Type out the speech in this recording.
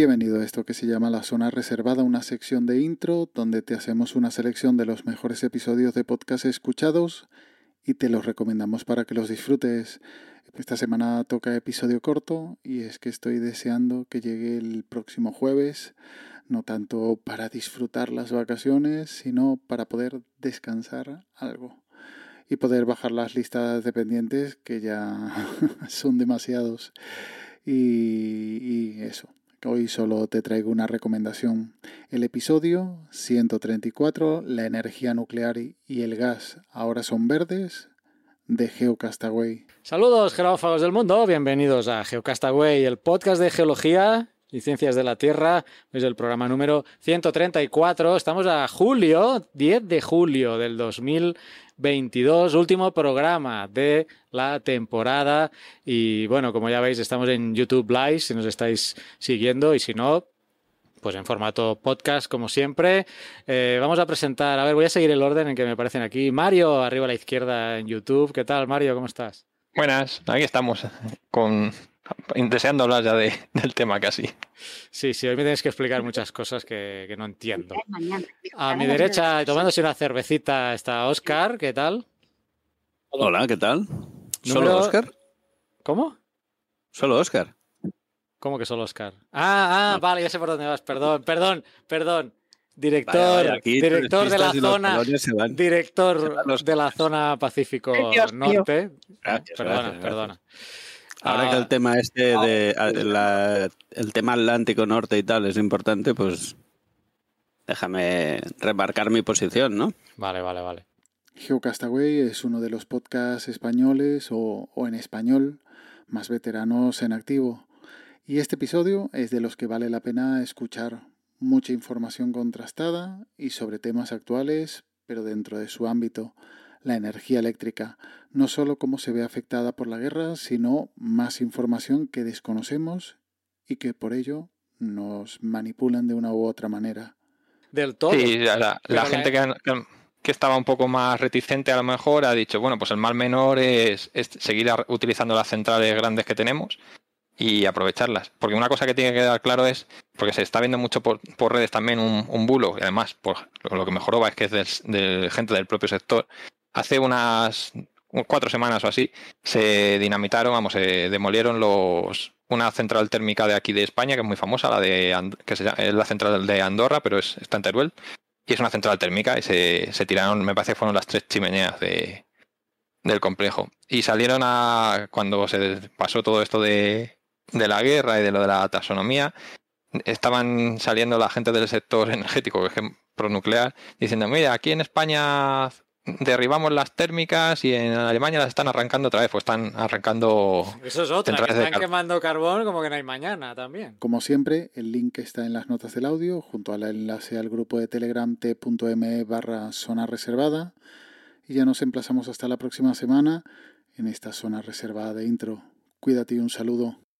Bienvenido a esto que se llama La Zona Reservada, una sección de intro donde te hacemos una selección de los mejores episodios de podcast escuchados y te los recomendamos para que los disfrutes. Esta semana toca episodio corto y es que estoy deseando que llegue el próximo jueves, no tanto para disfrutar las vacaciones, sino para poder descansar algo y poder bajar las listas de pendientes que ya son demasiados. Y, y eso, Hoy solo te traigo una recomendación. El episodio 134, La energía nuclear y el gas ahora son verdes, de Geocastaway. Saludos, geófagos del mundo. Bienvenidos a Geocastaway, el podcast de geología y ciencias de la Tierra. Es el programa número 134. Estamos a julio, 10 de julio del 2022, último programa de la temporada. Y bueno, como ya veis, estamos en YouTube Live si nos estáis siguiendo y si no, pues en formato podcast, como siempre. Eh, vamos a presentar, a ver, voy a seguir el orden en que me aparecen aquí. Mario, arriba a la izquierda en YouTube. ¿Qué tal, Mario? ¿Cómo estás? Buenas, aquí estamos con deseando hablar ya de, del tema casi. Sí, sí, hoy me tienes que explicar muchas cosas que, que no entiendo. A mi derecha, tomándose una cervecita, está Oscar. ¿Qué tal? Hola, ¿qué tal? ¿Solo Número- Oscar? ¿Cómo? ¿Solo Oscar? ¿Cómo que solo Oscar? Ah, ah, vale, ya sé por dónde vas. Perdón, perdón, perdón. Director, Vaya, vaya, aquí director de la zona, van. Director los- de la zona Pacífico Ay, Dios mío. Norte. Gracias, perdona, gracias, perdona. Ahora Ah, que el tema este de a- la- el tema Atlántico Norte y tal es importante, pues déjame remarcar mi posición, ¿no? Vale, vale, vale. Geocastaway es uno de los podcasts españoles o, o en español más veteranos en activo. Y este episodio es de los que vale la pena escuchar. Mucha información contrastada y sobre temas actuales, pero dentro de su ámbito, la energía eléctrica. No solo cómo se ve afectada por la guerra, sino más información que desconocemos y que por ello nos manipulan de una u otra manera. Del todo. Sí, la, la- Pero la gente que, que- que estaba un poco más reticente a lo mejor ha dicho, bueno, pues el mal menor es, es seguir utilizando las centrales grandes que tenemos y aprovecharlas. Porque una cosa que tiene que quedar claro es, porque se está viendo mucho por, por redes también un, un bulo, y además por lo, que mejoró es que es del- de gente del propio sector. Hace unas cuatro semanas o así se dinamitaron, vamos, se demolieron los una central térmica de aquí de España que es muy famosa, la de que se llama- es la central de Andorra, pero es, está en Teruel y es una central térmica y se, se tiraron, me parece que fueron las tres chimeneas de, del complejo. Y salieron a, cuando se pasó todo esto de, de la guerra y de lo de la taxonomía, estaban saliendo la gente del sector energético, que es pronuclear, diciendo, mira, aquí en España derribamos las térmicas y en Alemania las están arrancando otra vez, pues están arrancando... Eso es otra, que están car- quemando carbón como que no hay mañana también. Como siempre, el link está en las notas del audio, junto al enlace al grupo de Telegram t.me barra zona reservada. Y ya nos emplazamos hasta la próxima semana en esta zona reservada de intro. Cuídate y un saludo.